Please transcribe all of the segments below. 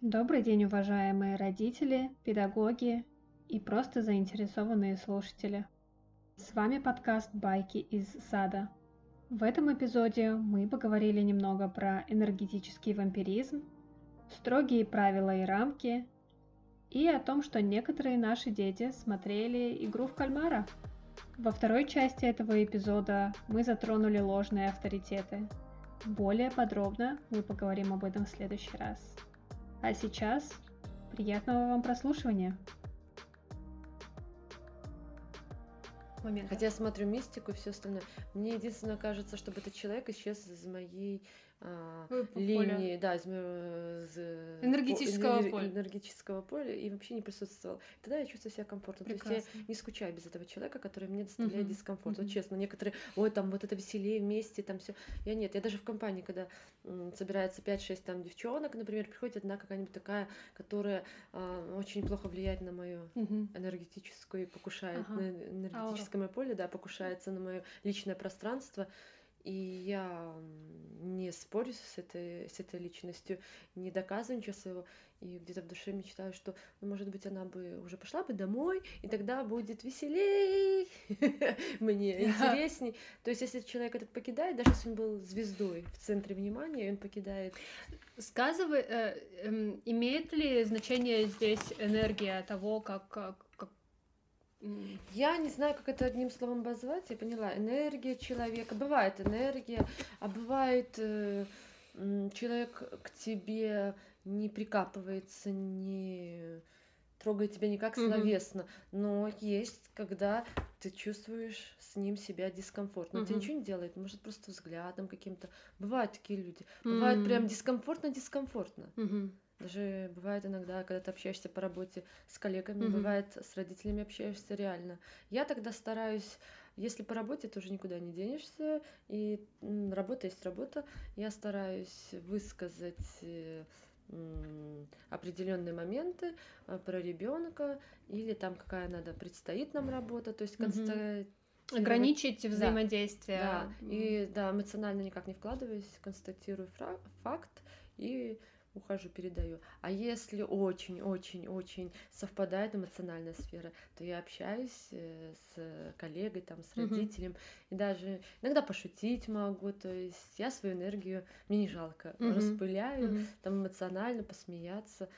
Добрый день, уважаемые родители, педагоги и просто заинтересованные слушатели. С вами подкаст «Байки из сада». В этом эпизоде мы поговорили немного про энергетический вампиризм, строгие правила и рамки, и о том, что некоторые наши дети смотрели игру в кальмара. Во второй части этого эпизода мы затронули ложные авторитеты. Более подробно мы поговорим об этом в следующий раз. А сейчас приятного вам прослушивания. Момент. Хотя я смотрю мистику и все остальное. Мне единственное кажется, чтобы этот человек исчез из моей а, линии, да, из, из энергетического по, поля. энергетического поля и вообще не присутствовал. Тогда я чувствую себя комфортно. Прекрасно. То есть я не скучаю без этого человека, который мне доставляет uh-huh. дискомфорт. Uh-huh. Вот честно, некоторые, ой, там вот это веселее вместе, там все. Я нет, я даже в компании, когда м, собирается 5-6 там девчонок, например, приходит одна какая-нибудь такая, которая а, очень плохо влияет на мою uh-huh. энергетическую покушает uh-huh. на энергетическое поле, да, покушается на мое личное пространство. И я не спорю с этой, с этой личностью, не доказываю ничего своего, и где-то в душе мечтаю, что, ну, может быть, она бы уже пошла бы домой, и тогда будет веселей, мне интересней. То есть, если человек этот покидает, даже если он был звездой в центре внимания, он покидает. Сказывай, э, э, имеет ли значение здесь энергия того, как я не знаю, как это одним словом обозвать. Я поняла. Энергия человека. Бывает энергия, а бывает э, человек к тебе не прикапывается, не трогает тебя никак словесно. Mm-hmm. Но есть, когда ты чувствуешь с ним себя дискомфортно. Mm-hmm. тебе ничего не делает, может просто взглядом каким-то. Бывают такие люди. Бывает прям дискомфортно-дискомфортно. Mm-hmm. Даже бывает иногда, когда ты общаешься по работе с коллегами, mm-hmm. бывает с родителями общаешься реально. Я тогда стараюсь, если по работе, тоже никуда не денешься, и работа есть работа, я стараюсь высказать э, определенные моменты э, про ребенка или там какая надо предстоит нам работа, то есть констатировать ограничить взаимодействие. Да, да. и да, эмоционально никак не вкладываюсь, констатирую факт и ухожу, передаю. А если очень-очень-очень совпадает эмоциональная сфера, то я общаюсь э, с коллегой, там, с родителем, mm-hmm. и даже иногда пошутить могу, то есть я свою энергию, мне не жалко, mm-hmm. распыляю, mm-hmm. там эмоционально посмеяться.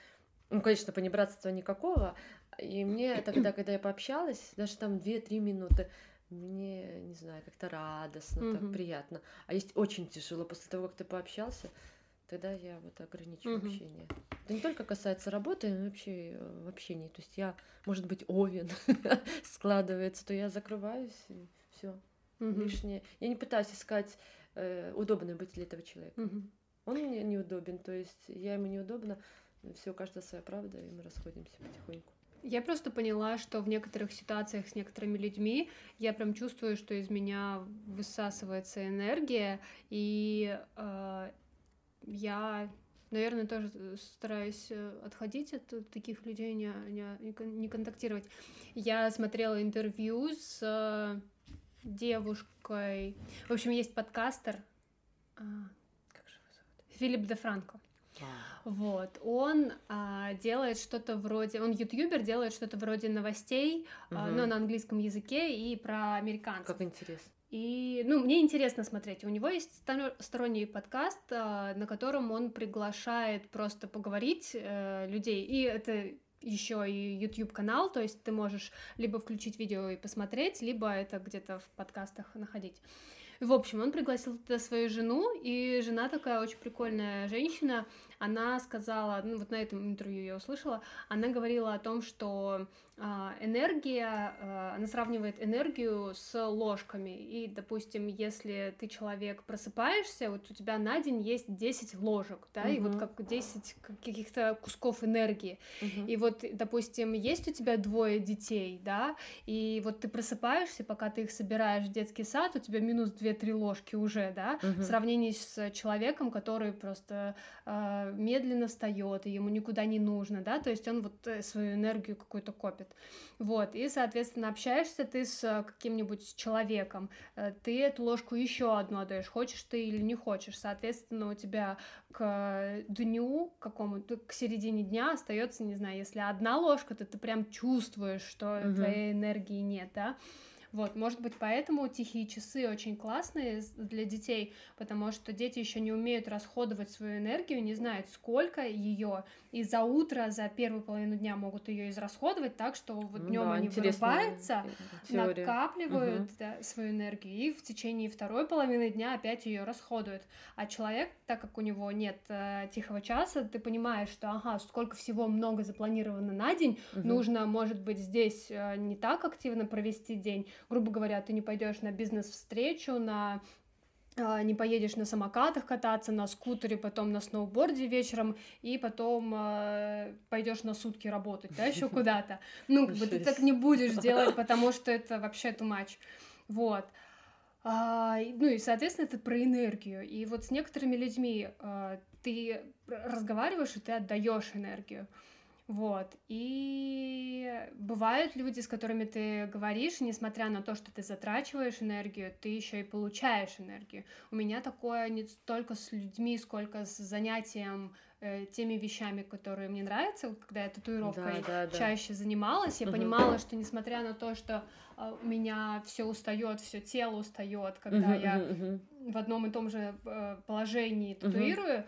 Ну, конечно, понебратства никакого. И мне тогда, когда я пообщалась, даже там 2-3 минуты, мне, не знаю, как-то радостно, mm-hmm. так приятно. А есть очень тяжело после того, как ты пообщался, тогда я вот ограничиваю угу. общение. Это не только касается работы, но вообще э, в общении. То есть я, может быть, овен складывается, то я закрываюсь и все угу. лишнее. Я не пытаюсь искать э, удобное быть для этого человека. Угу. Он мне неудобен, то есть я ему неудобна. Все, у каждого своя правда, и мы расходимся потихоньку. Я просто поняла, что в некоторых ситуациях с некоторыми людьми я прям чувствую, что из меня высасывается энергия, и э, я, наверное, тоже стараюсь э, отходить от таких людей, не, не, не контактировать. Я смотрела интервью с э, девушкой. В общем, есть подкастер. А, как же его зовут? Филипп де Франко. А. Вот, он а, делает что-то вроде, он ютубер, делает что-то вроде новостей, угу. а, но на английском языке и про американцев. Как интересно. И, ну, мне интересно смотреть. У него есть сторонний подкаст, а, на котором он приглашает просто поговорить э, людей. И это еще и YouTube канал, то есть ты можешь либо включить видео и посмотреть, либо это где-то в подкастах находить. В общем, он пригласил туда свою жену, и жена такая очень прикольная женщина, она сказала, ну вот на этом интервью я услышала, она говорила о том, что э, энергия, э, она сравнивает энергию с ложками, и, допустим, если ты человек просыпаешься, вот у тебя на день есть 10 ложек, да, uh-huh. и вот как 10 каких-то кусков энергии, uh-huh. и вот, допустим, есть у тебя двое детей, да, и вот ты просыпаешься, пока ты их собираешь в детский сад, у тебя минус 2 две-три ложки уже, да, угу. в сравнении с человеком, который просто э, медленно встает, и ему никуда не нужно, да, то есть он вот э, свою энергию какую-то копит. Вот, и, соответственно, общаешься ты с каким-нибудь человеком, э, ты эту ложку еще одну отдаешь, хочешь ты или не хочешь, соответственно, у тебя к дню какому-то, к середине дня остается, не знаю, если одна ложка, то ты прям чувствуешь, что угу. твоей энергии нет, да, вот, может быть, поэтому тихие часы очень классные для детей, потому что дети еще не умеют расходовать свою энергию, не знают, сколько ее, и за утро, за первую половину дня могут ее израсходовать так, что вот днем ну, да, они вырубаются, теория. накапливают угу. да, свою энергию, и в течение второй половины дня опять ее расходуют. А человек, так как у него нет э, тихого часа, ты понимаешь, что ага, сколько всего много запланировано на день, угу. нужно, может быть, здесь э, не так активно провести день, грубо говоря, ты не пойдешь на бизнес-встречу, на а, не поедешь на самокатах кататься, на скутере, потом на сноуборде вечером, и потом э, пойдешь на сутки работать, да, еще куда-то. Ну, как бы ты так не будешь делать, потому что это вообще much. Вот. А, ну и, соответственно, это про энергию. И вот с некоторыми людьми а, ты разговариваешь, и ты отдаешь энергию. Вот. И бывают люди, с которыми ты говоришь, несмотря на то, что ты затрачиваешь энергию, ты еще и получаешь энергию. У меня такое не столько с людьми, сколько с занятием э, теми вещами, которые мне нравятся. Вот когда я татуировкой да, да, да. чаще занималась, я угу. понимала, что несмотря на то, что э, у меня все устает, все тело устает, когда угу, я угу. в одном и том же э, положении татуирую. Угу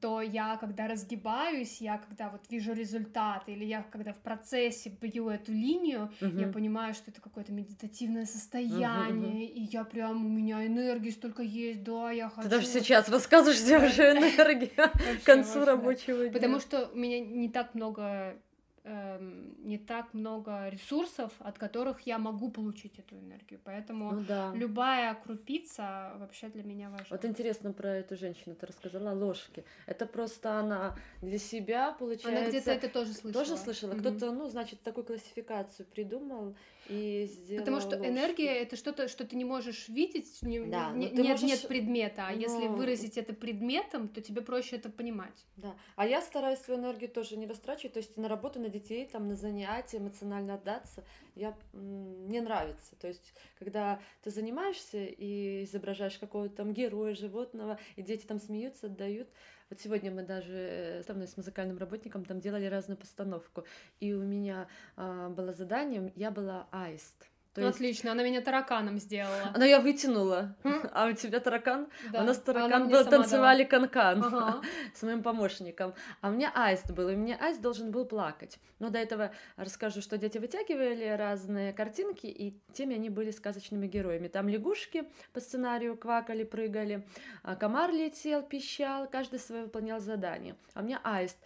то я, когда разгибаюсь, я когда вот вижу результат, или я когда в процессе бью эту линию, uh-huh. я понимаю, что это какое-то медитативное состояние, uh-huh, uh-huh. и я прям, у меня энергии столько есть, да, я хочу... Ты даже сейчас рассказываешь, где уже энергия к концу рабочего дня. Потому что у меня не так много не так много ресурсов, от которых я могу получить эту энергию. Поэтому ну, да. любая крупица вообще для меня важна. Вот интересно про эту женщину ты рассказала ложки. Это просто она для себя получается. Она где-то это тоже слышала. Тоже слышала. Mm-hmm. Кто-то, ну, значит, такую классификацию придумал и сделал. Потому что ложки. энергия это что-то, что ты не можешь видеть, не, да, не, нет, можешь... нет предмета. А но... если выразить это предметом, то тебе проще это понимать. Да. А я стараюсь свою энергию тоже не растрачивать, то есть на работу, на детей, там, на занятия, эмоционально отдаться. Я, мне нравится. То есть, когда ты занимаешься и изображаешь какого-то там героя, животного, и дети там смеются, отдают. Вот сегодня мы даже э, со мной с музыкальным работником там делали разную постановку, и у меня а, было задание, я была аист. То есть... Отлично, она меня тараканом сделала. Она я вытянула. А у тебя таракан? Да. У нас таракан был, танцевали канкан ага. с моим помощником. А у меня аист был, и меня аист должен был плакать. Но до этого расскажу, что дети вытягивали разные картинки, и теми они были сказочными героями. Там лягушки по сценарию квакали, прыгали, а комар летел, пищал, каждый свое выполнял задание. А у меня аист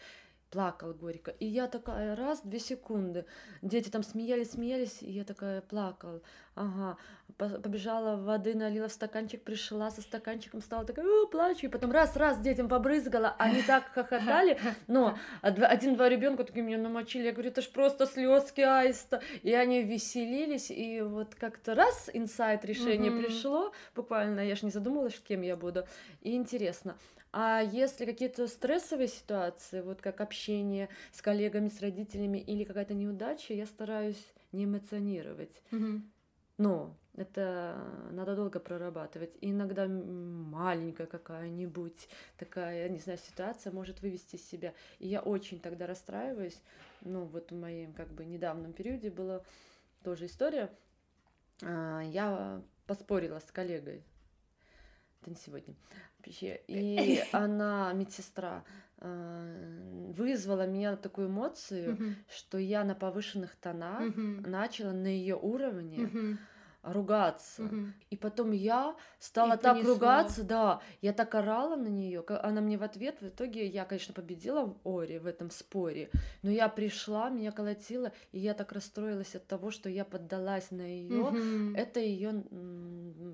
плакал горько. И я такая, раз, две секунды. Дети там смеялись, смеялись, и я такая плакала. Ага, побежала воды, налила в стаканчик, пришла со стаканчиком, стала такая, О, плачу, и потом раз, раз детям побрызгала, они так хохотали, но один-два ребенка такие меня намочили, я говорю, это ж просто слезки аиста, и они веселились, и вот как-то раз инсайт решение пришло, буквально, я ж не задумывалась, кем я буду, и интересно, а если какие-то стрессовые ситуации, вот как общение с коллегами, с родителями или какая-то неудача, я стараюсь не эмоционировать. Mm-hmm. Но это надо долго прорабатывать. И иногда маленькая какая-нибудь такая, не знаю, ситуация может вывести из себя. И я очень тогда расстраиваюсь. Ну, вот в моем как бы недавнем периоде была тоже история. А, я поспорила с коллегой. Это не сегодня вообще. И она, медсестра, э, вызвала меня такую эмоцию, что я на повышенных тонах начала на ее уровне ругаться. Угу. И потом я стала и так понесло. ругаться, да, я так орала на нее, она мне в ответ, в итоге я, конечно, победила в Оре в этом споре, но я пришла, меня колотила, и я так расстроилась от того, что я поддалась на ее. Угу. Это ее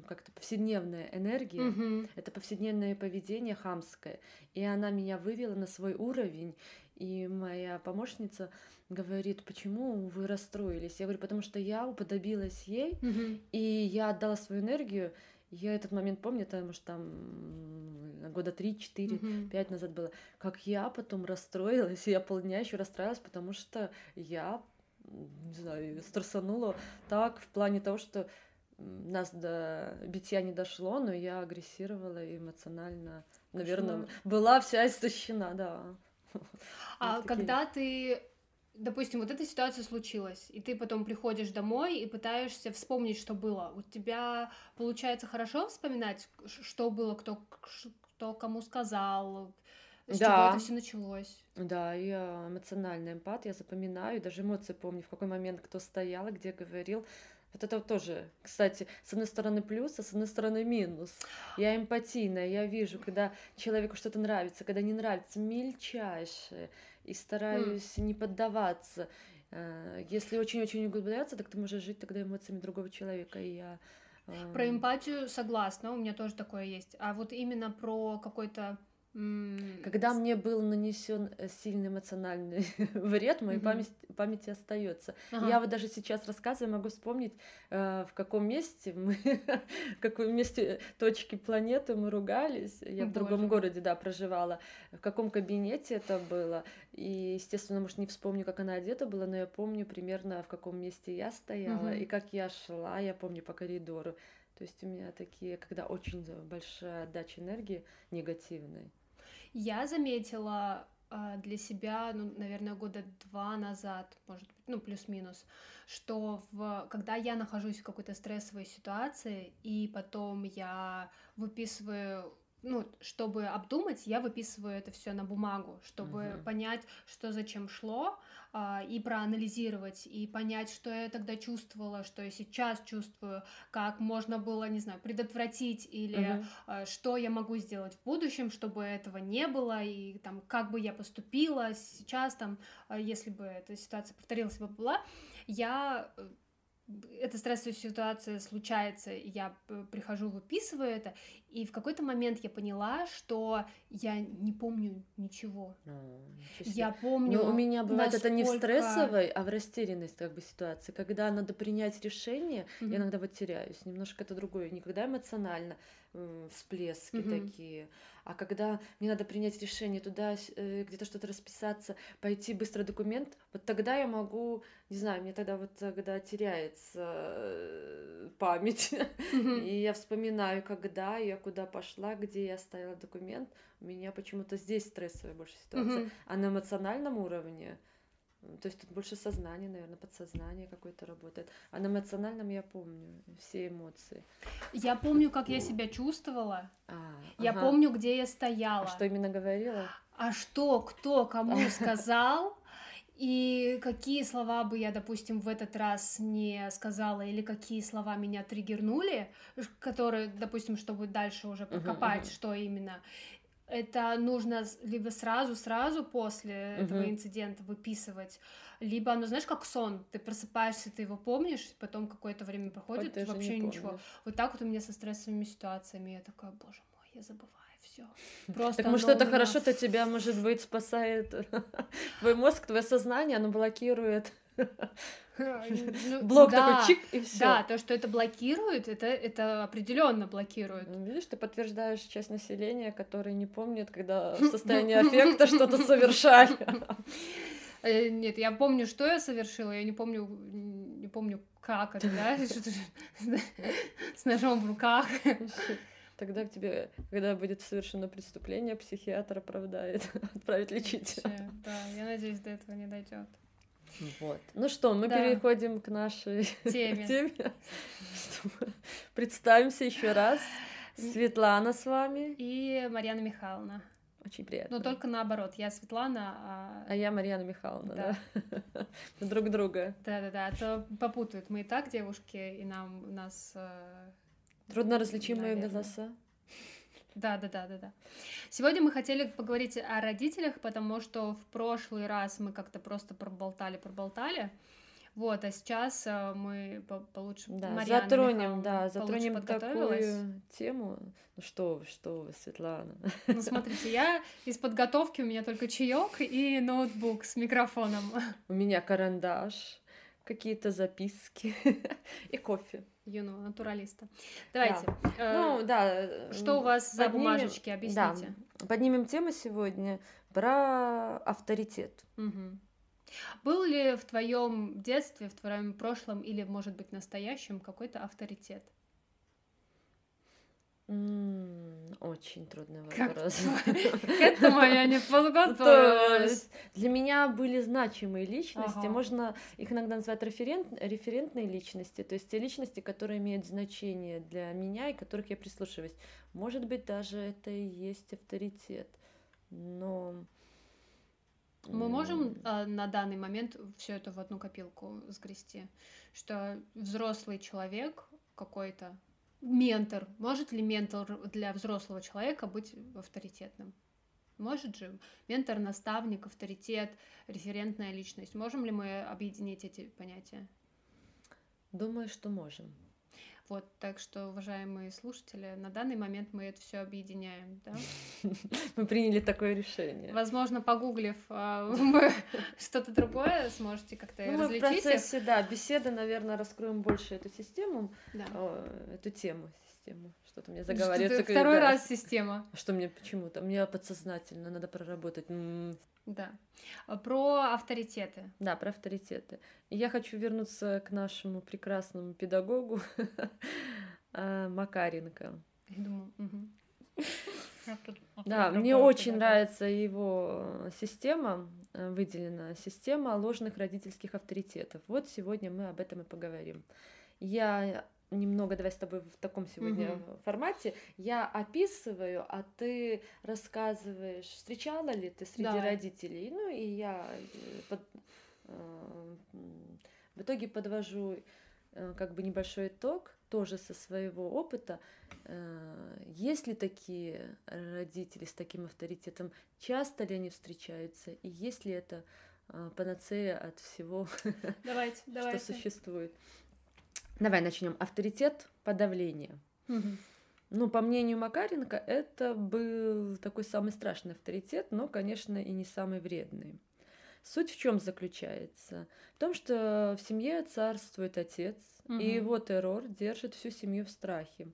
как-то повседневная энергия, угу. это повседневное поведение хамское, и она меня вывела на свой уровень, и моя помощница говорит, почему вы расстроились? Я говорю, потому что я уподобилась ей, угу. и я отдала свою энергию, Я этот момент помню, это, может, там года 3-4, Мгм. 5 назад было. Как я потом расстроилась, и я полдня еще расстраивалась, потому что я, не знаю, стрессанула так в плане того, что нас до битья не дошло, но я агрессировала эмоционально, наверное, была вся истощена, да. А Вот когда ты, допустим, вот эта ситуация случилась, и ты потом приходишь домой и пытаешься вспомнить, что было, у тебя получается хорошо вспоминать, что было, кто, кто кому сказал, с чего Да. это все началось? Да, я эмоциональный эмпат, я запоминаю, даже эмоции помню, в какой момент кто стоял, где говорил. Вот это вот тоже, кстати, с одной стороны плюс, а с одной стороны минус. Я эмпатийная, я вижу, когда человеку что-то нравится, когда не нравится, мельчайшее, и стараюсь не поддаваться. Э, Если очень-очень углубляться, так ты можешь жить тогда эмоциями другого человека, и я... Про эмпатию согласна, у меня тоже такое есть. А вот именно про какой-то... Когда мне был нанесен э, сильный эмоциональный вред, моей Мгм. памяти, памяти остается. ага, Я вот даже сейчас рассказываю, могу вспомнить, э, в каком месте мы, в каком месте точки планеты мы ругались. Я в другом Боже. городе, да, проживала. В каком кабинете это было. И, естественно, может, не вспомню, как она одета была, но я помню примерно, в каком месте я стояла Мгм. и как я шла, я помню по коридору. То есть у меня такие, когда очень большая отдача энергии негативной. Я заметила а, для себя, ну, наверное, года два назад, может быть, ну, плюс-минус, что в, когда я нахожусь в какой-то стрессовой ситуации, и потом я выписываю, ну, чтобы обдумать, я выписываю это все на бумагу, чтобы Мгм. понять, что зачем шло, а, и проанализировать, и понять, что я тогда чувствовала, что я сейчас чувствую, как можно было, не знаю, предотвратить или а, что я могу сделать в будущем, чтобы этого не было, и там, как бы я поступила сейчас, там, а, если бы эта ситуация повторилась бы была, я э, эта стрессовая ситуация случается, и я п- прихожу, выписываю это, и в какой-то момент я поняла, что я не помню ничего. А. Я помню. Ну, у меня бывает это не в насколько- стрессовой, а в растерянность как бы ситуации. Когда надо принять решение, Мгм. я иногда вот теряюсь. Немножко это другое. Никогда эмоционально всплески Мгм. такие. А когда мне надо принять решение туда, э, где-то что-то расписаться, пойти быстро документ, вот тогда я могу, не знаю, мне тогда вот тогда теряется э, память. Мгм. И я вспоминаю, когда я куда пошла, где я оставила документ. У меня почему-то здесь стрессовая больше ситуация. Мгм. А на эмоциональном уровне, то есть тут больше сознание, наверное, подсознание какое-то работает. А на эмоциональном я помню все эмоции. Я помню, как я себя чувствовала. А, Я ага. помню, где я А стояла. что именно говорила? а что, кто кому сказал, и какие слова бы я, допустим, в этот раз не сказала, или какие слова меня триггернули, которые, допустим, чтобы дальше уже прокопать, мгм. что именно. Это нужно либо сразу-сразу после этого Мгм. инцидента выписывать, либо, ну знаешь, как сон, ты просыпаешься, ты его помнишь, потом какое-то время проходит, Вот не вообще ничего. помнишь. Вот так вот у меня со стрессовыми ситуациями, я такая, боже мой, я забываю все. Просто Так может оно это у меня хорошо-то тебя, может быть, спасает твой мозг, твое сознание, оно блокирует. Ну, Блок да, такой чик и все. Да, то, что это блокирует, это, это определенно блокирует. Ну, Видишь, ты подтверждаешь часть населения, которые не помнят, когда в состоянии аффекта что-то совершали. Э, Нет, я помню, что я совершила, я не помню, не помню, как это, да, что-то с ножом в руках. Тогда к тебе, когда будет совершено преступление, психиатр оправдает, отправит лечить. Вообще, Да, я надеюсь, до этого не дойдет. Вот. Ну что, мы Да. переходим к нашей Теме. теме. Что мы Представимся еще раз. Светлана с вами. И Марьяна Михайловна. Очень приятно. Но только наоборот, я Светлана, а... А я Марьяна Михайловна, Да. да? Друг друга. Да-да-да, а то попутают. Мы и так девушки, и нам, у нас... э, Трудно различимые голоса. Да, да, да, да, да. Сегодня мы хотели поговорить о родителях, потому что в прошлый раз мы как-то просто проболтали, проболтали. Вот, а сейчас э, мы по- получше Да, Марьяна затронем, Михайловна да, затронем такую тему. Ну что вы, что вы, Светлана. Ну, смотрите, я из подготовки у меня только чаек и ноутбук с микрофоном. У меня карандаш, какие-то записки и кофе. Юного натуралиста. Давайте. Да. э, Ну, да. что у вас за поднимем- бумажечки? Объясните. Да, поднимем тему сегодня про авторитет. Мгм. Был ли в твоем детстве, в твоем прошлом или, может быть, настоящем какой-то авторитет? Очень трудный вопрос. К этому я не То подготовилась. Для меня были значимые личности, можно их иногда называть референт, референтные личности, то есть те личности, которые имеют значение для меня и которых я прислушиваюсь. Может быть, даже это и есть авторитет, но... Мы можем а, на данный момент все это в одну копилку сгрести, что взрослый человек какой-то ментор, может ли ментор для взрослого человека быть авторитетным? Может же ментор, наставник, авторитет, референтная личность. Можем ли мы объединить эти понятия? Думаю, что можем. Вот, так что, уважаемые слушатели, на данный момент мы это все объединяем, да? Мы приняли такое решение. Возможно, погуглив а, что-то другое, сможете как-то Ну, мы в различить процессе, да, беседы, наверное, раскроем больше эту систему, о, эту тему, систему. Что-то мне заговаривается. Второй да. раз система. Что мне почему-то? Мне подсознательно надо проработать. Да. А Про авторитеты. Да, про авторитеты. И я хочу вернуться к нашему прекрасному педагогу а, Макаренко. Я думаю. Да, мне очень нравится его э, система, э, выделена система ложных родительских авторитетов. Вот сегодня мы об этом и поговорим. Я немного, давай с тобой в таком сегодня Мгм. формате, я описываю, а ты рассказываешь, встречала ли ты среди Давай. родителей, ну и я э, под- э, в итоге подвожу э, как бы небольшой итог, тоже со своего опыта. Э, Есть ли такие родители с таким авторитетом? Часто ли они встречаются? И есть ли это э, панацея от всего, Давайте, что давайте. существует? Давай начнем. Авторитет подавления. Ну, по мнению Макаренко, это был такой самый страшный авторитет, но, конечно, и не самый вредный. Суть в чем заключается? В том, что в семье царствует отец, Мгм. и его террор держит всю семью в страхе.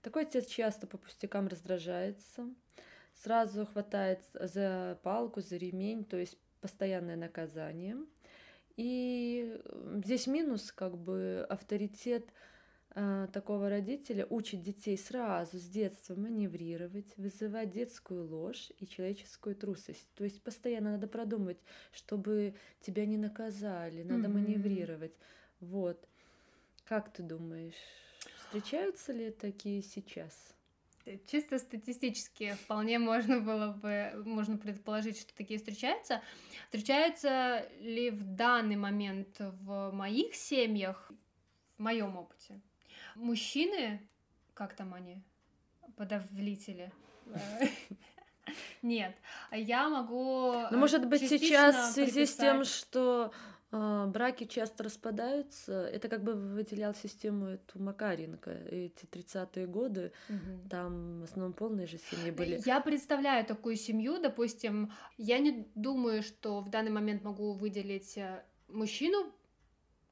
Такой отец часто по пустякам раздражается, сразу хватает за палку, за ремень, то есть постоянное наказание. И здесь минус, как бы авторитет э, такого родителя учит детей сразу с детства маневрировать, вызывать детскую ложь и человеческую трусость. То есть постоянно надо продумывать, чтобы тебя не наказали, надо Мгм. маневрировать. Вот. Как ты думаешь, встречаются ли такие сейчас? Чисто статистически вполне можно было бы, можно предположить, что такие встречаются. Встречаются ли в данный момент в моих семьях, в моем опыте, мужчины, как там они, подавлители? Э, Нет, я могу. Ну, э, может быть, сейчас в связи с тем, что браки часто распадаются, это как бы выделял систему эту Макаренко. Эти 30-е годы, Мгм. там в основном полные же семьи были. Я представляю такую семью, допустим, я не думаю, что в данный момент могу выделить э, мужчину,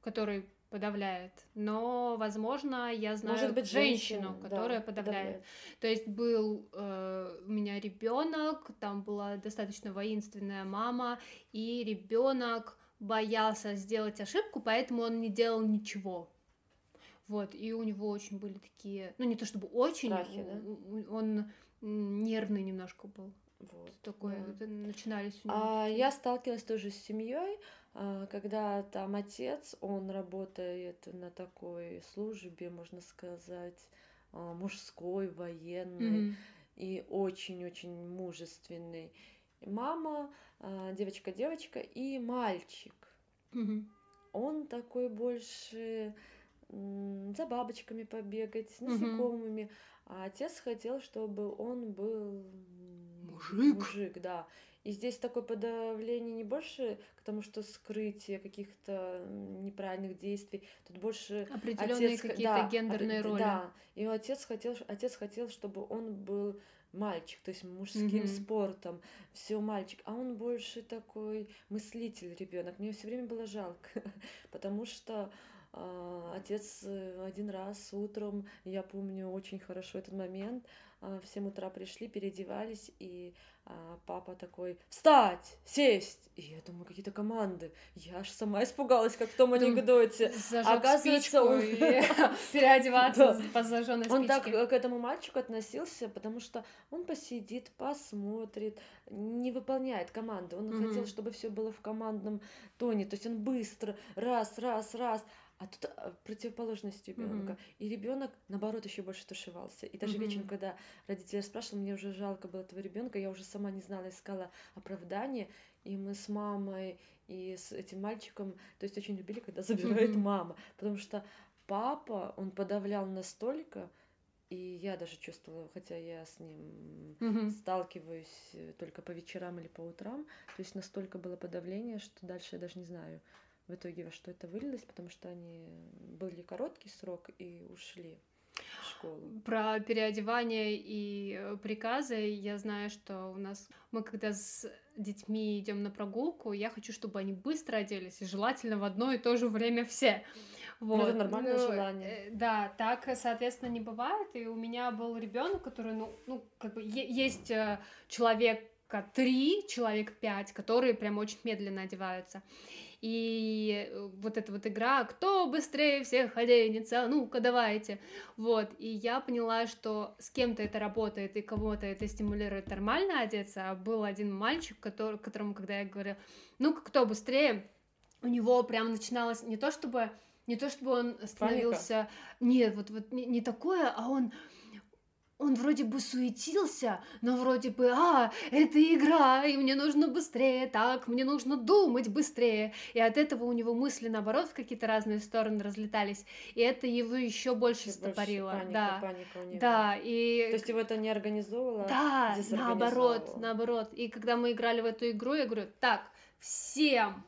который подавляет, но, возможно, я знаю Может быть, женщину, женщина, да, которая подавляет. То есть был э, у меня ребенок, там была достаточно воинственная мама, и ребенок боялся сделать ошибку, поэтому он не делал ничего. Вот, и у него очень были такие, ну не то чтобы очень, Страхи, да? он нервный немножко был. Вот, Такое, да. начинались у него. А я сталкивалась тоже с семьей, а, когда там отец, он работает на такой службе, можно сказать, а, мужской, военной Мгм. и очень-очень мужественный. Мама, девочка-девочка и мальчик. Мгм. Он такой больше за бабочками побегать, с насекомыми. А отец хотел, чтобы он был Мужик. Мужик, да. И здесь такое подавление не больше к тому, что скрытие каких-то неправильных действий. Тут больше Определенные отец какие-то да, гендерные роли. Да. И отец хотел, отец хотел, чтобы он был мальчик, то есть мужским Мгм. спортом, все мальчик, а он больше такой мыслитель ребенок. Мне все время было жалко, потому что а, отец э, один раз утром, я помню очень хорошо этот момент, а, в 7 утра пришли, переодевались, и а, папа такой «Встать! Сесть!» И я думаю, какие-то команды. Я аж сама испугалась, как в том анекдоте. Оказывается, он... переодеваться по зажженной Он так к этому мальчику относился, потому что он посидит, посмотрит, не выполняет команды. Он хотел, чтобы все было в командном тоне. То есть он быстро, раз, раз, раз. А тут а, противоположность ребенка. Mm-hmm. И ребенок, наоборот, еще больше тушевался. И даже mm-hmm. вечером, когда родители спрашивали, мне уже жалко было этого ребенка, я уже сама не знала, искала оправдание. И мы с мамой и с этим мальчиком, то есть очень любили, когда забирает mm-hmm. мама. Потому что папа, он подавлял настолько, и я даже чувствовала, хотя я с ним mm-hmm. сталкиваюсь э, только по вечерам или по утрам, то есть настолько было подавление, что дальше я даже не знаю, в итоге во что это вылилось, потому что они были короткий срок и ушли в школу. Про переодевание и э, приказы я знаю, что у нас мы когда с детьми идем на прогулку, я хочу, чтобы они быстро оделись, и желательно в одно и то же время все. Вот. Ну, это нормальное ну, желание. Э, да, так, соответственно, не бывает. И у меня был ребенок, который, ну, ну, как бы есть э, человек три, человек пять, которые прям очень медленно одеваются. И э, вот эта вот игра, кто быстрее всех оденется, ну-ка давайте. Вот, и я поняла, что с кем-то это работает, и кого-то это стимулирует нормально одеться. А был один мальчик, который, которому, когда я говорю, ну-ка, кто быстрее, у него прям начиналось не то чтобы не то чтобы он становился, Паника. нет, вот вот не, не такое, а он он вроде бы суетился, но вроде бы, а, это игра, и мне нужно быстрее, так, мне нужно думать быстрее. И от этого у него мысли, наоборот, в какие-то разные стороны разлетались, и это его еще больше стопорило. Паника, да. паника у него. Да, и... То есть его это не организовывало? Да, наоборот, наоборот. И когда мы играли в эту игру, я говорю, так, всем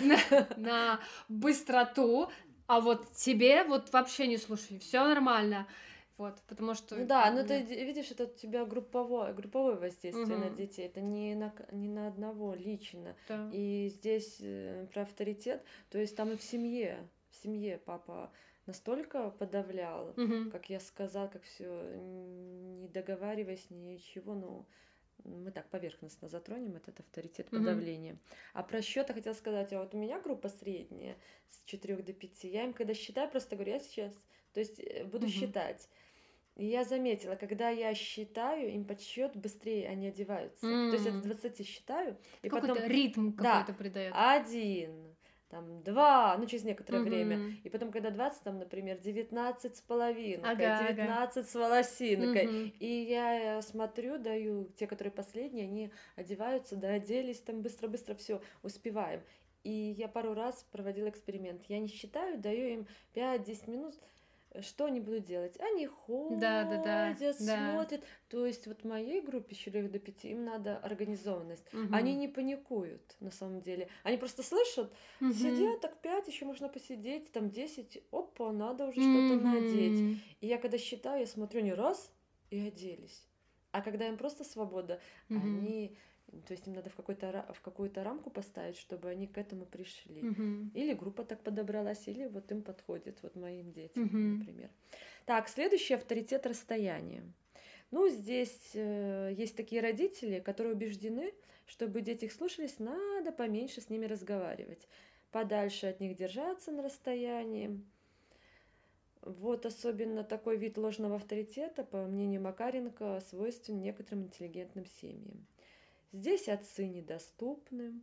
на быстроту, а вот тебе вот вообще не слушай, все нормально. Вот, потому что... Ну да, но ты видишь, это у тебя групповое, групповое воздействие угу. на детей, это не на, не на одного лично. Да. И здесь э, про авторитет, то есть там и в семье, в семье папа настолько подавлял, угу. как я сказал, как все не договариваясь, ничего, ну мы так поверхностно затронем этот авторитет подавления. Mm-hmm. А про счет я хотела сказать, а вот у меня группа средняя с 4 до 5. Я им когда считаю, просто говорю, я сейчас, то есть э, буду mm-hmm. считать. И я заметила, когда я считаю, им подсчет быстрее они одеваются. Mm. То есть от 20 считаю. И какой-то потом... ритм какой-то да, придает. Один, там два, ну через некоторое mm-hmm. время. И потом, когда 20, там, например, 19 с половинкой, ага, 19 ага. с волосинкой. Mm-hmm. И я смотрю, даю, те, которые последние, они одеваются, да, оделись, там быстро-быстро все успеваем. И я пару раз проводила эксперимент. Я не считаю, даю им 5-10 минут, что они будут делать? Они ходят, да, да, да, смотрят. Да. То есть вот моей группе 4 до 5 им надо организованность. Угу. Они не паникуют на самом деле. Они просто слышат, угу. сидят так 5, еще можно посидеть, там 10, опа, надо уже угу. что-то надеть. И я когда считаю, я смотрю не раз и оделись. А когда им просто свобода, угу. они то есть им надо в, какой-то, в какую-то рамку поставить, чтобы они к этому пришли. Uh-huh. Или группа так подобралась, или вот им подходит, вот моим детям, uh-huh. например. Так, следующий авторитет расстояния. Ну, здесь э, есть такие родители, которые убеждены, чтобы дети их слушались, надо поменьше с ними разговаривать, подальше от них держаться на расстоянии. Вот особенно такой вид ложного авторитета, по мнению Макаренко, свойствен некоторым интеллигентным семьям. Здесь отцы недоступны,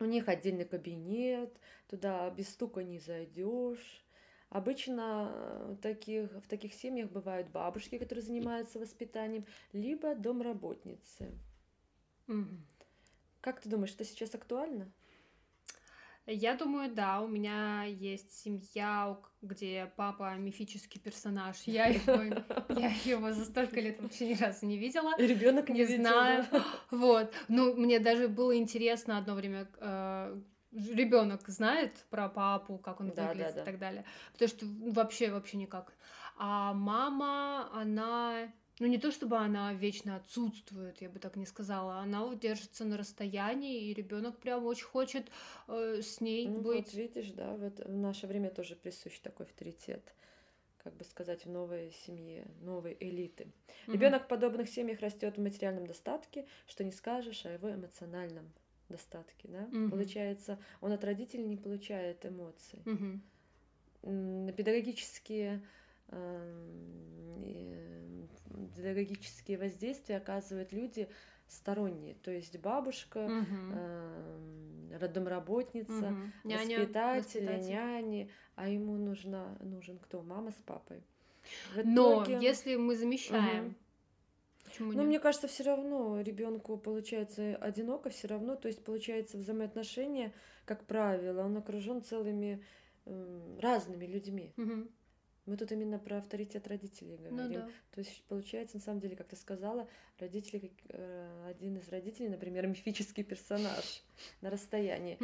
у них отдельный кабинет, туда без стука не зайдешь. Обычно в таких, в таких семьях бывают бабушки, которые занимаются воспитанием, либо домработницы. Угу. Как ты думаешь, это сейчас актуально? Я думаю, да, у меня есть семья, где папа мифический персонаж. Я его, я его за столько лет вообще ни разу не видела. И ребенок не, не знаю. Вот. Ну, мне даже было интересно одно время. Э, ребенок знает про папу, как он да, выглядит да, да. и так далее. Потому что вообще, вообще никак. А мама, она Ну, не то чтобы она вечно отсутствует, я бы так не сказала. Она вот держится на расстоянии, и ребенок прям очень хочет э, с ней Ну, быть. вот видишь, да, вот в наше время тоже присущ такой авторитет, как бы сказать, в новой семье, новой элиты. Мгм. Ребенок в подобных семьях растет в материальном достатке, что не скажешь о его эмоциональном достатке, да? Мгм. Получается, он от родителей не получает эмоций. М, Педагогические эм, э, педагогические воздействия оказывают люди сторонние, то есть бабушка, Мгм. эм, роддомработница, Мгм. Няня, воспитатели, воспитатель. няни, а ему нужна, нужен кто? Мама с папой. В Но итоге- если мы замещаем, Мгм. почему Ну, нет? мне кажется, все равно ребенку получается одиноко, все равно, то есть получается взаимоотношения, как правило, он окружен целыми м, разными людьми. Мгм. Мы тут именно про авторитет родителей Ну говорим. да. То есть получается, на самом деле, как ты сказала, родители, как, э, один из родителей, например, мифический персонаж на расстоянии.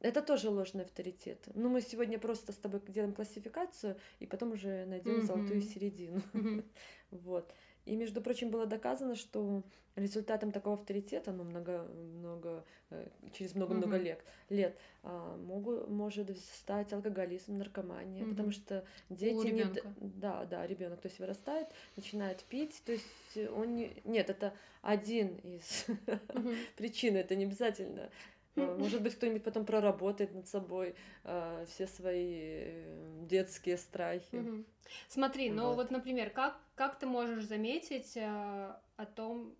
Это тоже ложный авторитет. Ну, мы сегодня просто с тобой делаем классификацию, и потом уже найдем золотую середину. Вот. И, между прочим, было доказано, что результатом такого авторитета, ну, много, много, э, через много-много Мгм. лет, лет а, могу, может стать алкоголизм, наркомания, потому Мгм. что дети не... д- ребёнка. Да, да, ребенок, то есть вырастает, начинает пить, то есть он не... Нет, это один из Мгм. причин, это не обязательно. А, Может быть, кто-нибудь потом проработает над собой а, все свои э, детские страхи. Смотри, ну Вот. вот, например, как, как ты можешь заметить э, о том,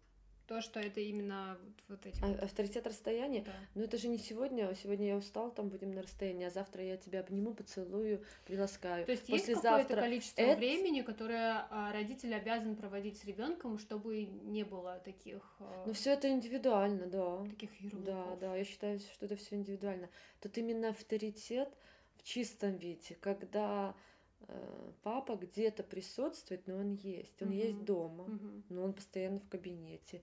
то, что это именно вот, вот эти А- вот, авторитет расстояния? да. Но это же не сегодня. а Сегодня я устал, там будем на расстоянии, а завтра я тебя обниму, поцелую, приласкаю. То есть есть какое-то Послезавтра количество это- времени, которое а, родитель обязан проводить с ребенком, чтобы не было таких, э, Но все это индивидуально, да. таких Да, ярлыков. да, я считаю, что это все индивидуально. Тут именно авторитет в чистом виде, когда папа где-то присутствует, но он есть, он есть Мгм. дома, Мгм. но он постоянно в кабинете.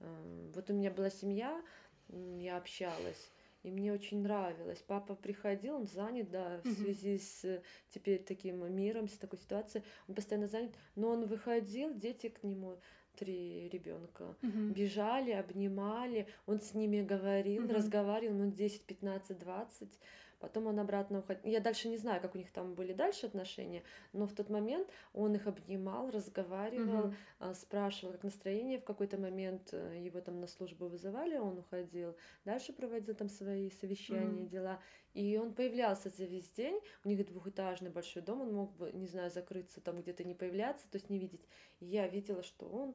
Э, Вот у меня была семья, я общалась, и мне очень нравилось. Папа приходил, он занят, да, в связи с э, теперь таким миром, с такой ситуацией, он постоянно занят, но он выходил, дети к нему, три ребенка, бежали, обнимали, он с ними говорил, разговаривал, ну, 10, 15, 20. Потом он обратно уходил. Я дальше не знаю, как у них там были дальше отношения, но в тот момент он их обнимал, разговаривал, а, спрашивал, как настроение. В какой-то момент э, его там на службу вызывали, он уходил, дальше проводил там свои совещания, Мгм. дела. И он появлялся за весь день. У них двухэтажный большой дом, он мог бы, не знаю, закрыться там где-то не появляться, то есть не видеть. И я видела, что он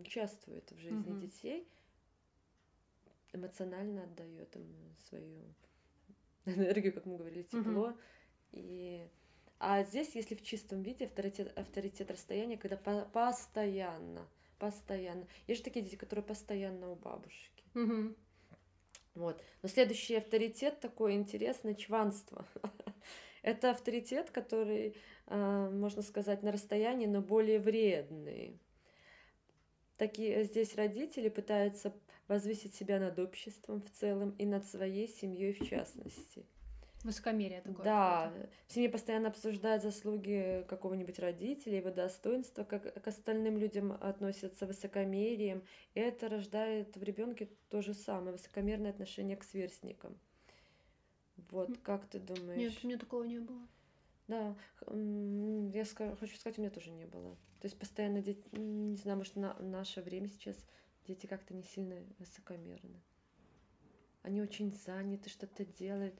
участвует в жизни Мгм. детей, эмоционально отдает им свою энергию, как мы говорили, тепло. И... А здесь, если в чистом виде, авторитет, авторитет расстояния, когда по- постоянно, постоянно. Есть же такие дети, которые постоянно у бабушки. Мгм. Вот. Но следующий авторитет такой интересный чванство. Это авторитет, который, а, можно сказать, на расстоянии, но более вредный. Такие здесь родители пытаются возвысить себя над обществом в целом и над своей семьей в частности. Высокомерие такое. Да, в семье постоянно обсуждают заслуги какого-нибудь родителя, его достоинства, как к остальным людям относятся высокомерием. И это рождает в ребенке то же самое, высокомерное отношение к сверстникам. Вот, как ты думаешь? Нет, у меня такого не было. Да, я хочу сказать, у меня тоже не было. То есть постоянно дети, не знаю, может, на наше время сейчас дети как-то не сильно высокомерны. Они очень заняты, что-то делают.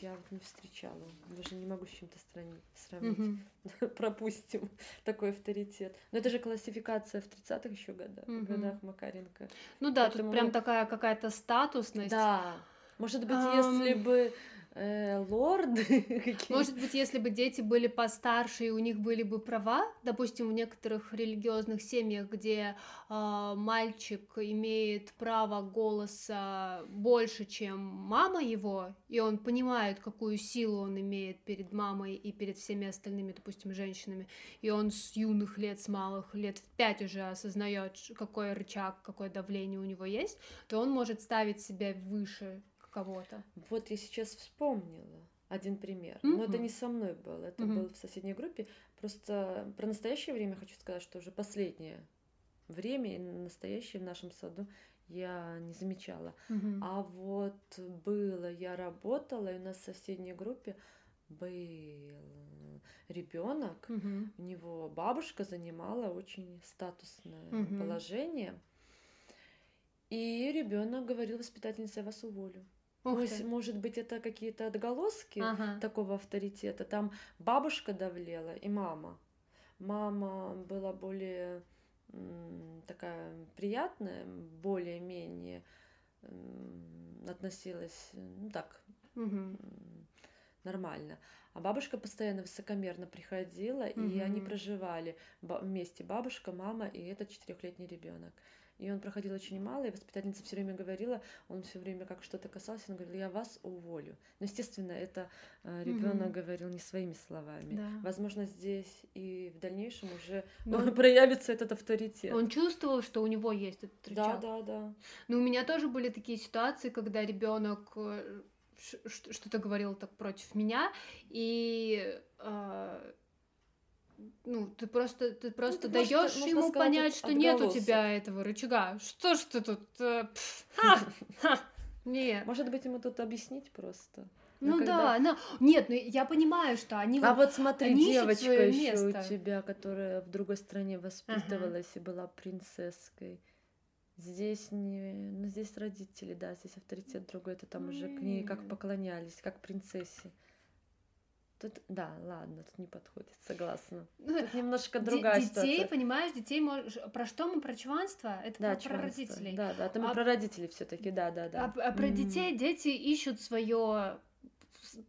Я вот не встречала. Даже не могу с чем-то сравнить. Мгм. Пропустим такой авторитет. Но это же классификация в 30-х еще годах, Мгм. годах Макаренко. Ну да, Поэтому, тут прям такая какая-то статусность. Да. Может быть, если Ам. бы э, лорды Может быть, если бы дети были постарше и у них были бы права, допустим, в некоторых религиозных семьях, где а, мальчик имеет право голоса больше, чем мама его, и он понимает, какую силу он имеет перед мамой и перед всеми остальными, допустим, женщинами, и он с юных лет, с малых лет в пять уже осознает, какой рычаг, какое давление у него есть, то он может ставить себя выше кого-то. Вот я сейчас вспомнила. один пример. Но это не со мной был, это Мгм. был в соседней группе. Просто про настоящее время хочу сказать, что уже последнее время и настоящее в нашем саду я не замечала. Мгм. А вот было, я работала, и у нас в соседней группе был ребенок. Мгм. У него бабушка занимала очень статусное Мгм. положение. И ребенок говорил воспитательнице, я вас уволю. Ты. может быть, это какие-то отголоски Ага. такого авторитета. Там бабушка давлела и мама. Мама была более такая приятная, более-менее относилась, ну так, м, нормально. А бабушка постоянно высокомерно приходила, и они проживали вместе бабушка, мама и этот четырехлетний ребенок. И он проходил очень мало, и воспитательница все время говорила, он все время как что-то касался, он говорил, я вас уволю. Но, естественно, это ребенок Мгм. говорил не своими словами. Да. Возможно, здесь и в дальнейшем уже Ну, проявится этот авторитет. Он чувствовал, что у него есть этот Да, рычаг. да, да. Но у меня тоже были такие ситуации, когда ребенок э, что-то говорил так против меня, и э, ну, ты просто, ты просто так может, даешь можно ему сказать, понять, что нет у отголосок. тебя этого рычага. Что ж ты тут? э, Нет. Может быть, ему тут объяснить просто. Ну когда- да, ну, нет, ну я понимаю, что они А вот- смотри, девочка еще у тебя, которая в другой стране воспитывалась и была принцесской. Здесь не, ну здесь родители, да, здесь авторитет другой, это там уже к ней как поклонялись, как принцессе. Тут, да, ладно, тут не подходит, согласна. ну, Тут немножко другая детей, ситуация. понимаешь, детей можешь... Про что мы? Про чванство? Это Да, про, про чванство. родителей. Да, да, это мы А- про родителей все-таки, да, да, да. А, а про М. детей дети ищут свое,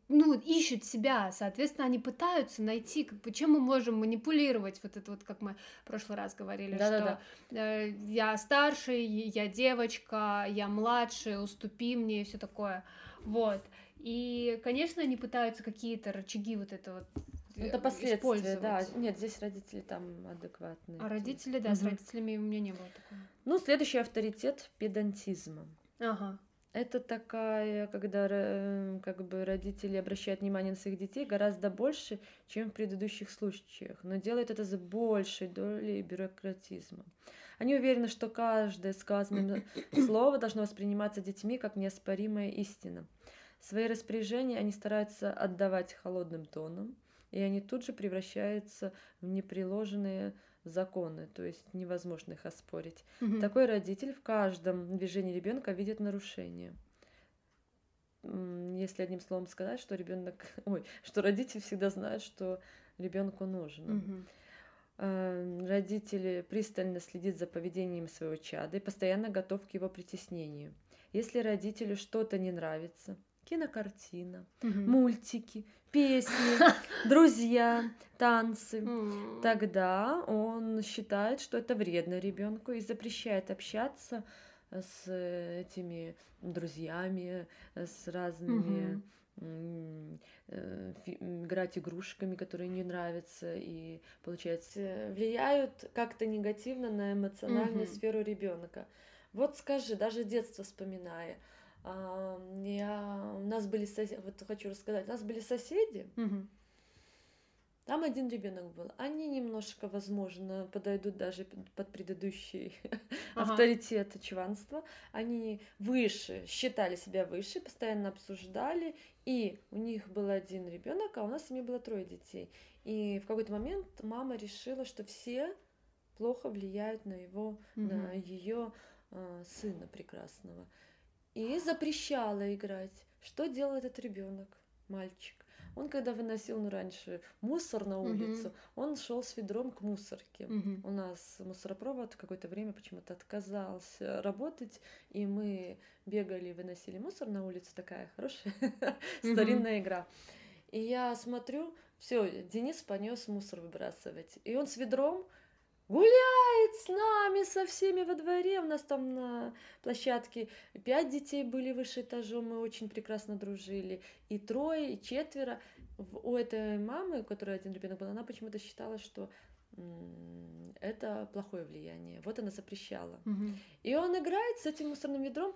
ну, ищут себя, соответственно, они пытаются найти, как бы, чем мы можем манипулировать, вот это вот, как мы в прошлый раз говорили, Да-да-да. что э, я старший, я девочка, я младший, уступи мне и все такое, вот. И, конечно, они пытаются какие-то рычаги вот это вот э, Это последствия, да. Нет, здесь родители там адекватные. А родители, да, с Мгм. родителями у меня не было такого. Ну, следующий авторитет педантизма. Ага. Это такая, когда ро- как бы родители обращают внимание на своих детей гораздо больше, чем в предыдущих случаях, но делают это за большей долей бюрократизма. Они уверены, что каждое сказанное слово должно восприниматься детьми как неоспоримая истина. Свои распоряжения они стараются отдавать холодным тоном, и они тут же превращаются в непреложенные законы, то есть невозможно их оспорить. Мгм. Такой родитель в каждом движении ребенка видит нарушение. Если одним словом сказать, что ребенок, ой, что родитель всегда знает, что ребенку нужно. Э, Родители пристально следит за поведением своего чада и постоянно готов к его притеснению. Если родителю что-то не нравится, кинокартина, Мгм. мультики, песни, друзья, танцы. Тогда он считает, что это вредно ребенку и запрещает общаться с этими друзьями, с разными э, играть игрушками, которые не нравятся и получается э, влияют как-то негативно на эмоциональную сферу ребенка. Вот скажи, даже детство вспоминая, я, у нас были соседи, вот хочу рассказать, у нас были соседи, Мгм. там один ребенок был. Они немножко, возможно, подойдут даже под предыдущий Ага. авторитет чванства. Они выше, считали себя выше, постоянно обсуждали. И у них был один ребенок, а у нас в семье было трое детей. И в какой-то момент мама решила, что все плохо влияют на его, на Мгм. ее сына прекрасного. И запрещала играть. Что делал этот ребенок, мальчик? Он, когда выносил, ну, раньше мусор на улицу, он шел с ведром к мусорке. Мгм. У нас мусоропровод какое-то время почему-то отказался работать, и мы бегали выносили мусор на улицу. Такая хорошая Мгм. старинная игра. И я смотрю, все, Денис понес мусор выбрасывать. И он с ведром гуляет с нами, со всеми во дворе. У нас там на площадке пять детей были выше этажом, мы очень прекрасно дружили. И трое, и четверо. У этой мамы, у которой один ребенок был, она почему-то считала, что это плохое влияние. Вот она запрещала. Мгм. И он играет с этим мусорным ведром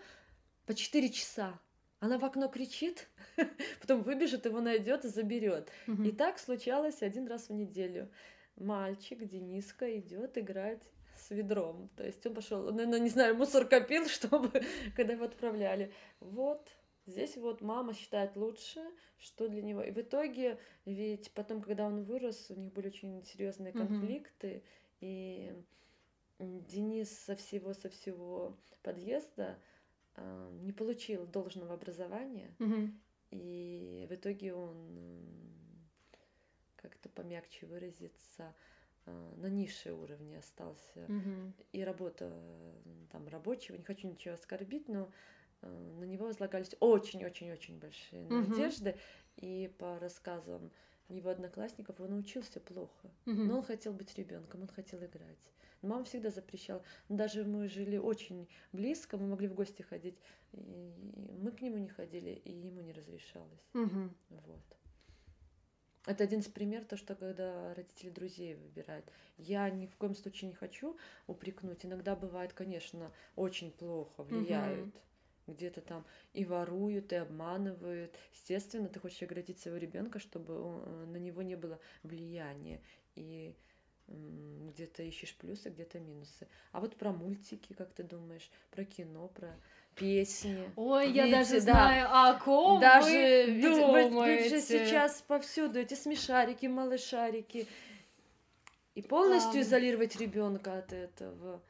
по 4 часа. она в окно кричит, потом выбежит, его найдет и заберет. Мгм. И так случалось один раз в неделю. Мальчик Дениска идет играть с ведром. То есть он пошел, наверное, не знаю, мусор копил, чтобы, когда его отправляли. Вот, здесь вот мама считает лучше, что для него. И в итоге, ведь потом, когда он вырос, у них были очень серьезные конфликты, и м, Денис со всего, со всего подъезда а, не получил должного образования, Мгм. и в итоге он, как-то помягче выразиться, а, на низшей уровне остался. Мгм. И работа там рабочего, не хочу ничего оскорбить, но а, на него возлагались очень-очень-очень большие Мгм. надежды. И по рассказам его одноклассников он учился плохо. Мгм. Но он хотел быть ребенком, он хотел играть. Мама всегда запрещала. Даже мы жили очень близко, мы могли в гости ходить. И мы к нему не ходили, и ему не разрешалось. Мгм. Вот. Это один из примеров, то, что когда родители друзей выбирают. Я ни в коем случае не хочу упрекнуть. Иногда бывает, конечно, очень плохо влияют. Где-то там и воруют, и обманывают. Естественно, ты хочешь оградить своего ребенка, чтобы он- на него не было влияния. И где-то ищешь плюсы, где-то минусы. А вот про мультики, как ты думаешь, про кино, про песни. Ой, я Видите, даже да. знаю, о ком Даже вы ведь, ведь- ведь же думаете. сейчас повсюду эти смешарики, малышарики. И полностью Ам. изолировать ребенка от этого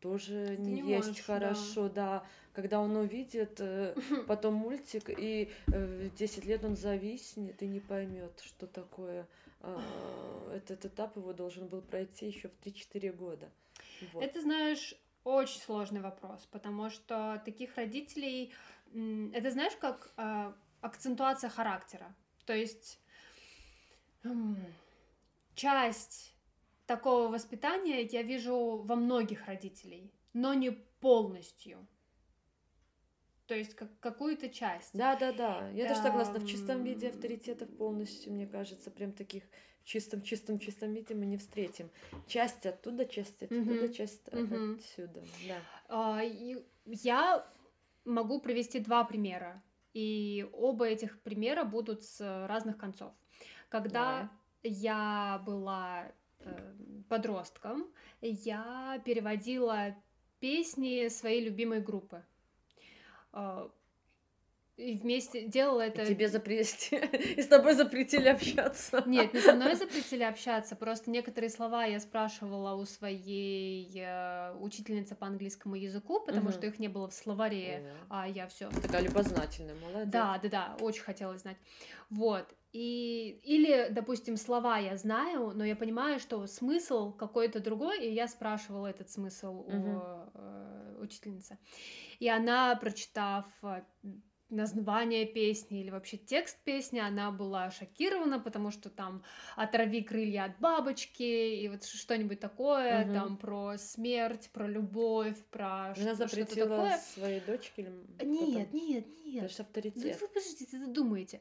тоже не, не есть можешь, да. хорошо, да. Когда он увидит э, потом мультик, и э, в 10 лет он зависнет и не поймет, что такое. а, Этот этап его должен был пройти еще в 3-4 года. Вот. Это, знаешь, очень сложный вопрос, потому что таких родителей, это знаешь, как э, акцентуация характера. То есть м, часть такого воспитания я вижу во многих родителей, но не полностью. То есть как, какую-то часть. Да, да, да. Я тоже согласна. В чистом виде авторитетов полностью, мне кажется, прям таких в чистом, чистом, чистом виде мы не встретим. Часть оттуда, часть оттуда, Мгм. часть Мгм. отсюда. Да. А, Я могу привести два примера, и оба этих примера будут с разных концов. Когда я была э, подростком, я переводила песни своей любимой группы. И вместе делала И это... тебе запретили, и с тобой запретили общаться. Нет, не со мной запретили общаться, просто некоторые слова я спрашивала у своей э, учительницы по английскому языку, потому Мгм. что их не было в словаре, О, а я все Такая любознательная, молодец. Да, да, да, очень хотелось знать. Вот. И, или, допустим, слова я знаю, но я понимаю, что смысл какой-то другой, и я спрашивала этот смысл Мгм. у э, учительницы. И она, прочитав э, название песни или вообще текст песни, она была шокирована, потому что там «Отрави крылья от бабочки» и вот что-нибудь такое, Мгм. там про смерть, про любовь, про Она что- что-то запретила такое. своей дочке или Нет, там? нет, Это нет. же Ну, авторитет. вы подождите, вы думаете.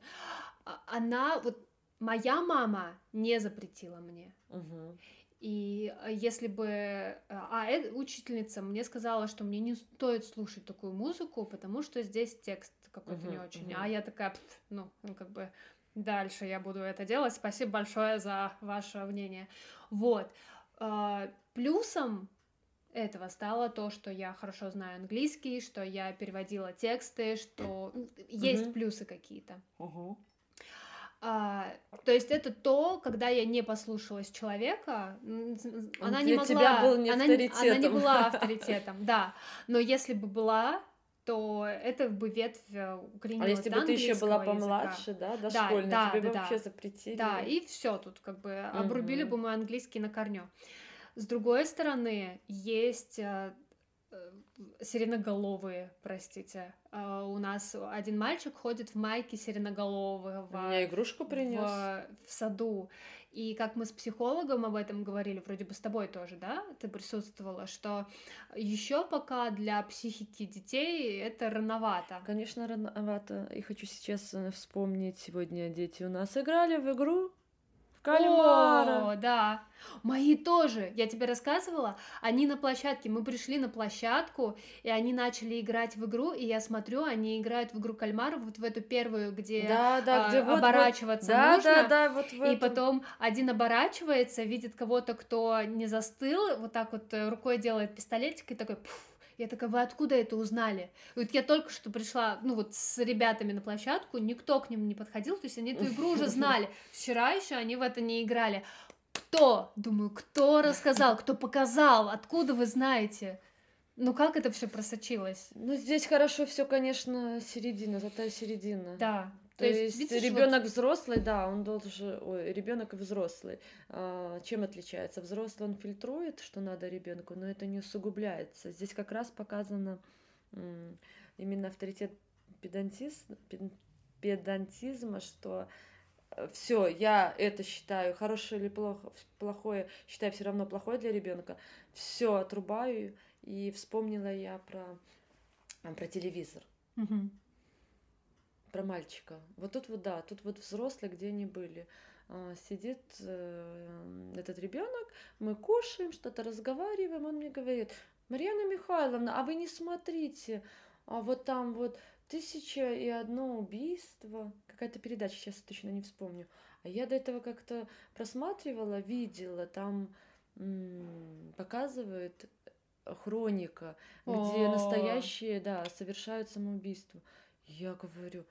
А- Она, вот моя мама не запретила мне. Мгм. И э, если бы... э, А э- учительница мне сказала, что мне не стоит слушать такую музыку, потому что здесь текст какой-то не очень. А я такая, «Пф, ну, ну, как бы дальше я буду это делать. Спасибо большое за ваше мнение. Вот. А, Плюсом этого стало то, что я хорошо знаю английский, что я переводила тексты, что есть плюсы какие-то. А, то есть это то, когда я не послушалась человека, она для не могла, тебя был не она, она не была авторитетом, да. Но если бы была, то это бы ветвь э, А укоренилась если до бы ты еще была английского языка. помладше, да, дошкольная, да, тебе да, бы да. вообще запретили. Да, и все тут как бы обрубили Мгм. бы мой английский на корню. С другой стороны, есть э, э, сиреноголовые, простите. У нас один мальчик ходит в майке сиреноголового. У меня игрушку принес. в, в саду. И как мы с психологом об этом говорили, вроде бы с тобой тоже, да, ты присутствовала, что еще пока для психики детей это рановато. Конечно, рановато. И хочу сейчас э, вспомнить, сегодня дети у нас играли в игру, Кальмара. О, да. Мои тоже. Я тебе рассказывала. Они на площадке. Мы пришли на площадку, и они начали играть в игру, и я смотрю, они играют в игру кальмара, вот в эту первую, где, Да, да, а, где вот- вот- оборачиваться Да, нужно. да, да, вот в И этом. потом один оборачивается, видит кого-то, кто не застыл, вот так вот э, рукой делает пистолетик и такой «Пф». Я такая, вы откуда это узнали? И Вот я только что пришла, ну вот с ребятами на площадку, никто к ним не подходил, то есть они эту игру уже знали. Вчера еще они в это не играли. Кто? Думаю, кто рассказал, кто показал, откуда вы знаете? Ну как это все просочилось? Ну, здесь хорошо все, конечно, середина, золотая середина. Да. То, есть, видишь, вот- ребенок взрослый, да, он должен, ой, ребенок и взрослый. А, чем отличается? Взрослый он фильтрует, что надо ребенку, но это не усугубляется. Здесь как раз показано именно авторитет педантиз, пед- педантизма, что все, я это считаю хорошее или плохо, плохое, считаю все равно плохое для ребенка. Все отрубаю и вспомнила я про про телевизор Мгм. Про мальчика. Вот тут вот да, тут вот взрослые, где они были. А, Сидит э, этот ребенок, мы кушаем, что-то разговариваем, он мне говорит, Марьяна Михайловна, а вы не смотрите, а вот там вот тысяча и одно убийство, какая-то передача, сейчас точно не вспомню. А я до этого как-то просматривала, видела, там м, показывают э, хроника, где настоящие, да, совершают самоубийство. Я говорю,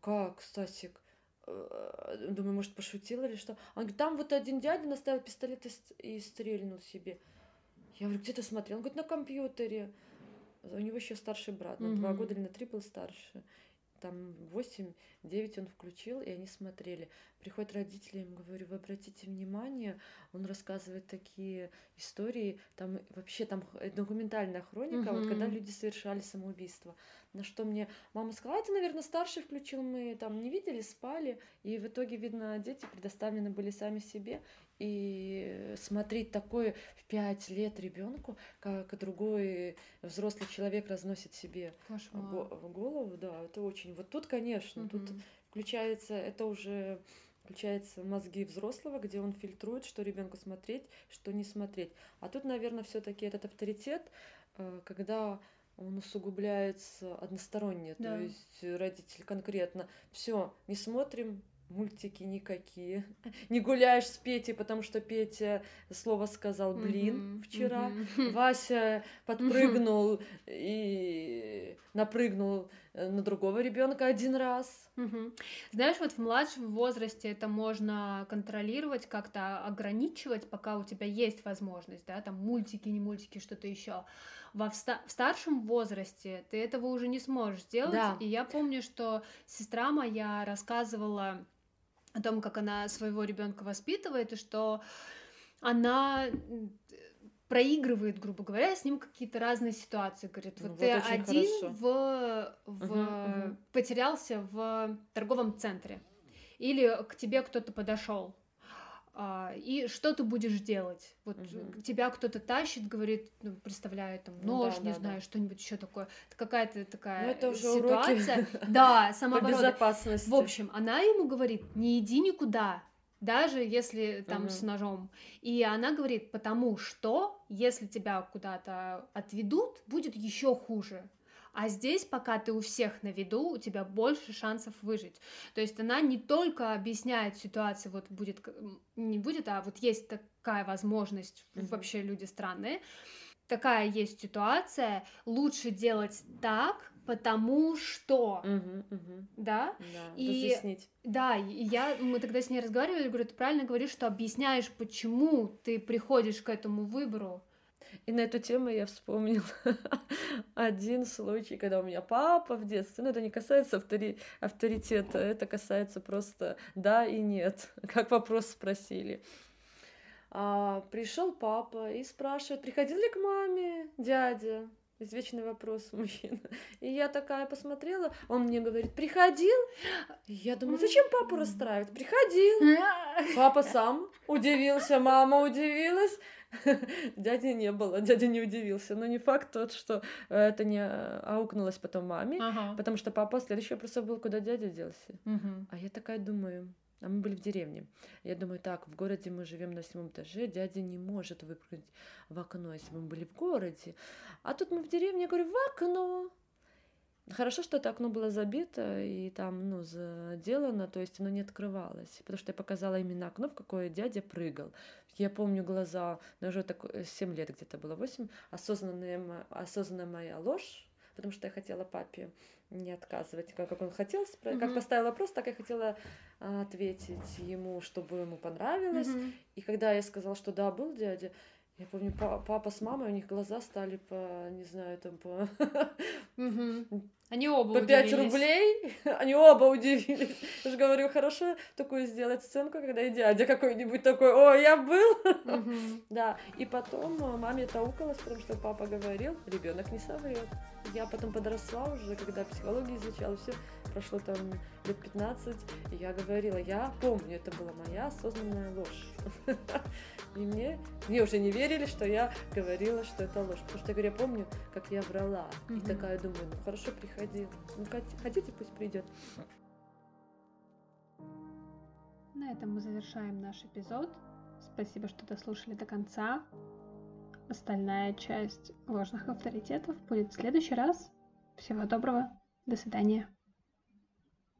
как, Стасик? Э, Думаю, может, пошутил или что? Он говорит, там вот один дядя наставил пистолет и, ст- и стрельнул себе. Я говорю, где ты смотрел? Он говорит, на компьютере. У него еще старший брат, на два Мгм. года или на три был старше. Там 8-9 он включил, и они смотрели. Приходят родители, я им говорю, вы обратите внимание, он рассказывает такие истории, там вообще там документальная хроника, вот когда люди совершали самоубийство. На что мне мама сказала, это, наверное, старший включил, мы там не видели, спали, и в итоге, видно, дети предоставлены были сами себе, и смотреть такое в пять лет ребенку, как другой взрослый человек разносит себе Кошмар. го- в голову, да, это очень. Вот тут, конечно, тут Мгм. включается, это уже включается мозги взрослого, где он фильтрует, что ребенку смотреть, что не смотреть. А тут, наверное, все-таки этот авторитет, э, когда он усугубляется односторонне, Да. то есть родитель конкретно, все, не смотрим мультики никакие, не гуляешь с Петей, потому что Петя слово сказал блин вчера. Вася подпрыгнул и напрыгнул на другого ребенка один раз. Знаешь, вот в младшем возрасте это можно контролировать, как-то ограничивать, пока у тебя есть возможность, да, там мультики, не мультики, что-то еще. Во вста- в старшем возрасте ты этого уже не сможешь сделать. Да. И я помню, что сестра моя рассказывала о том, как она своего ребенка воспитывает, и что она проигрывает, грубо говоря, с ним какие-то разные ситуации. Говорит, Ну вот вот ты один хорошо. в, в- Мгм, мгм. потерялся в торговом центре, или к тебе кто-то подошел. А, и что ты будешь делать? Вот Мгм. тебя кто-то тащит, говорит, ну, представляю, там, Ну нож, да, не да, знаю, да. что-нибудь еще такое. Это какая-то такая Ну, это уже ситуация. уроки Да, самооборона. безопасности. В общем, она ему говорит, не иди никуда, даже если там Мгм. с ножом. И она говорит, потому что если тебя куда-то отведут, будет еще хуже. А здесь, пока ты у всех на виду, у тебя больше шансов выжить. То есть она не только объясняет ситуацию, вот будет, не будет, а вот есть такая возможность, Мгм. вообще люди странные, такая есть ситуация, лучше делать так, потому что, Мгм, мгм. да, Да, И- разъяснить. да, и я, мы тогда с ней разговаривали, говорю, ты правильно говоришь, что объясняешь, почему ты приходишь к этому выбору. И на эту тему я вспомнила один случай, когда у меня папа в детстве, ну это не касается автори- авторитета, это касается просто да и нет, как вопрос спросили. А, пришел папа и спрашивает, приходил ли к маме дядя? Извечный вопрос у мужчин. И я такая посмотрела, он мне говорит, приходил? Я думаю, зачем папу расстраивать? Приходил. Папа сам удивился, мама удивилась. Дяди не было, дядя не удивился. Но не факт тот, что э, это не э, аукнулось потом маме, Ага. потому что папа следующий вопрос был, куда дядя делся. Мгм. А я такая думаю, а мы были в деревне. Я думаю, так, в городе мы живем на седьмом этаже, дядя не может выпрыгнуть в окно, если бы мы были в городе. А тут мы в деревне, я говорю, в окно. Хорошо, что это окно было забито и там, ну, заделано, то есть оно не открывалось, потому что я показала именно окно, в какое дядя прыгал. Я помню глаза, ну, уже так 7 лет где-то было, 8, осознанная, осознанная моя ложь, потому что я хотела папе не отказывать, как, как он хотел, mm-hmm. как поставил вопрос, так я хотела а, ответить ему, чтобы ему понравилось. Mm-hmm. И когда я сказала, что да, был дядя, я помню, папа с мамой, у них глаза стали по, не знаю, там по... Они оба По 5 рублей, они оба удивились. Я же говорю, хорошо такую сделать сценку, когда и дядя какой-нибудь такой, о, я был. Да, и потом маме таукалось, потому что папа говорил, ребенок не соврет. Я потом подросла уже, когда психологию изучала, все прошло там лет 15, и я говорила, я помню, это была моя осознанная ложь. И мне, мне уже не верили, что я говорила, что это ложь. Потому что я говорю, я помню, как я врала. И такая думаю, ну хорошо, приходи. Ну хотите, пусть придет. На этом мы завершаем наш эпизод. Спасибо, что дослушали до конца. Остальная часть ложных авторитетов будет в следующий раз. Всего доброго. До свидания.